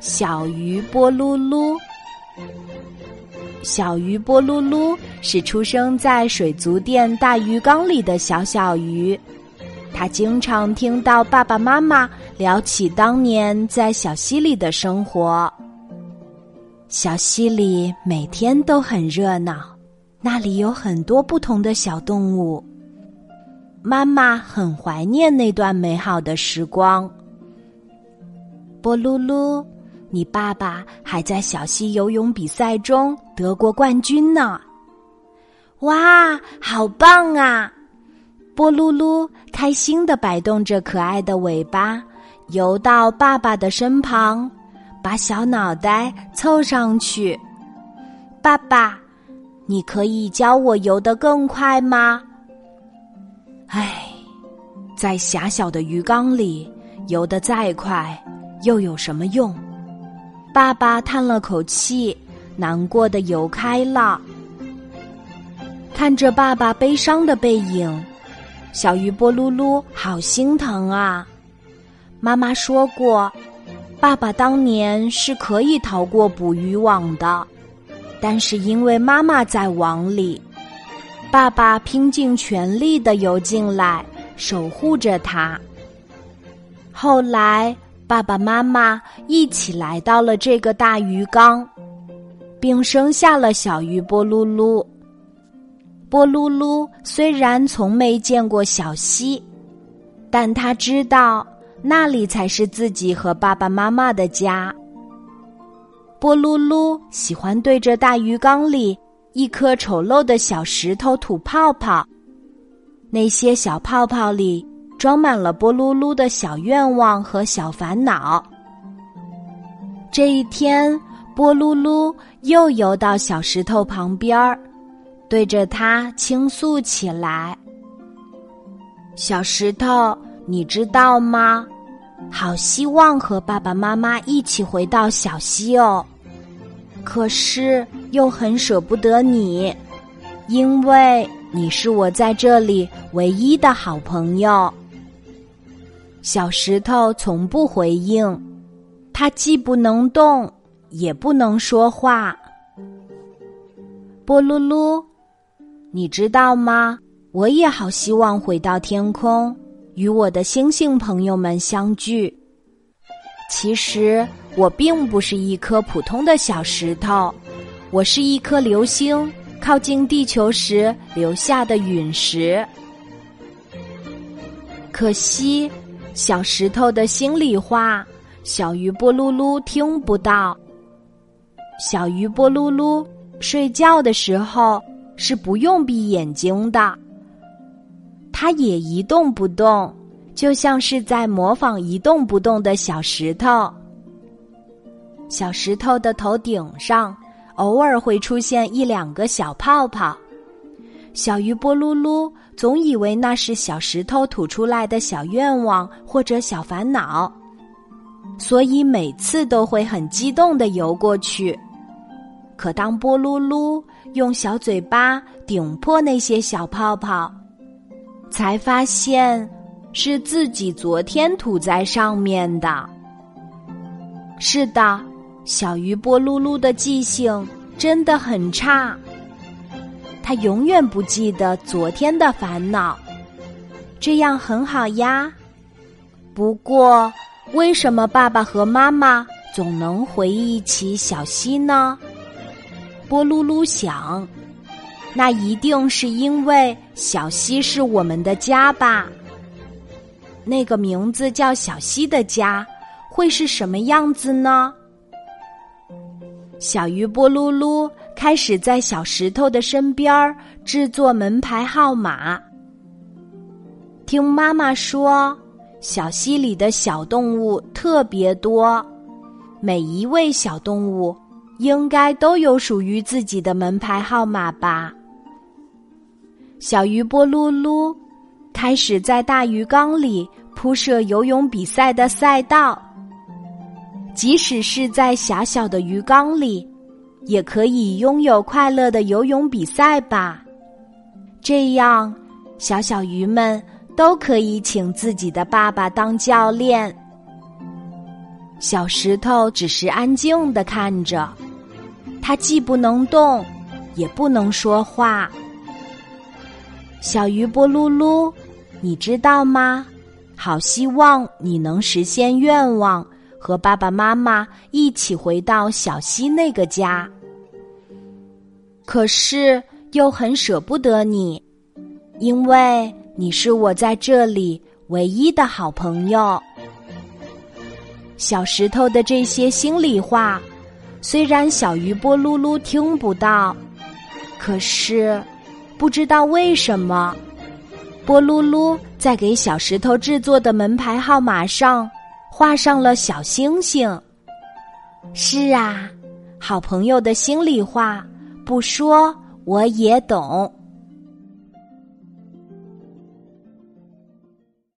小鱼波噜噜。小鱼波噜噜是出生在水族店大鱼缸里的小小鱼，它经常听到爸爸妈妈聊起当年在小溪里的生活。小溪里每天都很热闹，那里有很多不同的小动物。妈妈很怀念那段美好的时光。波噜噜，你爸爸还在小溪游泳比赛中得过冠军呢！哇，好棒啊！波噜噜开心的摆动着可爱的尾巴，游到爸爸的身旁，把小脑袋凑上去。爸爸，你可以教我游得更快吗？唉，在狭小的鱼缸里游得再快，又有什么用？爸爸叹了口气，难过的游开了。看着爸爸悲伤的背影，小鱼波噜噜好心疼啊！妈妈说过，爸爸当年是可以逃过捕鱼网的，但是因为妈妈在网里。爸爸拼尽全力的游进来，守护着他。后来，爸爸妈妈一起来到了这个大鱼缸，并生下了小鱼波噜噜。波噜噜虽然从没见过小溪，但他知道那里才是自己和爸爸妈妈的家。波噜噜喜欢对着大鱼缸里。一颗丑陋的小石头吐泡泡，那些小泡泡里装满了波噜噜的小愿望和小烦恼。这一天，波噜噜又游到小石头旁边儿，对着它倾诉起来：“小石头，你知道吗？好希望和爸爸妈妈一起回到小溪哦。”可是又很舍不得你，因为你是我在这里唯一的好朋友。小石头从不回应，它既不能动，也不能说话。波噜噜，你知道吗？我也好希望回到天空，与我的星星朋友们相聚。其实。我并不是一颗普通的小石头，我是一颗流星靠近地球时留下的陨石。可惜，小石头的心里话，小鱼波噜噜听不到。小鱼波噜噜睡觉的时候是不用闭眼睛的，它也一动不动，就像是在模仿一动不动的小石头。小石头的头顶上，偶尔会出现一两个小泡泡。小鱼波噜噜总以为那是小石头吐出来的小愿望或者小烦恼，所以每次都会很激动的游过去。可当波噜噜用小嘴巴顶破那些小泡泡，才发现是自己昨天吐在上面的。是的。小鱼波噜噜的记性真的很差，他永远不记得昨天的烦恼，这样很好呀。不过，为什么爸爸和妈妈总能回忆起小溪呢？波噜噜想，那一定是因为小溪是我们的家吧？那个名字叫小溪的家，会是什么样子呢？小鱼波噜噜开始在小石头的身边制作门牌号码。听妈妈说，小溪里的小动物特别多，每一位小动物应该都有属于自己的门牌号码吧。小鱼波噜噜开始在大鱼缸里铺设游泳比赛的赛道。即使是在狭小的鱼缸里，也可以拥有快乐的游泳比赛吧。这样，小小鱼们都可以请自己的爸爸当教练。小石头只是安静的看着，它既不能动，也不能说话。小鱼波噜噜，你知道吗？好希望你能实现愿望，和爸爸妈妈一起回到小溪那个家。可是又很舍不得你，因为你是我在这里唯一的好朋友。小石头的这些心里话，虽然小鱼波噜噜听不到，可是不知道为什么，波噜噜在给小石头制作的门牌号码上画上了小星星。是啊，好朋友的心里话不说我也懂。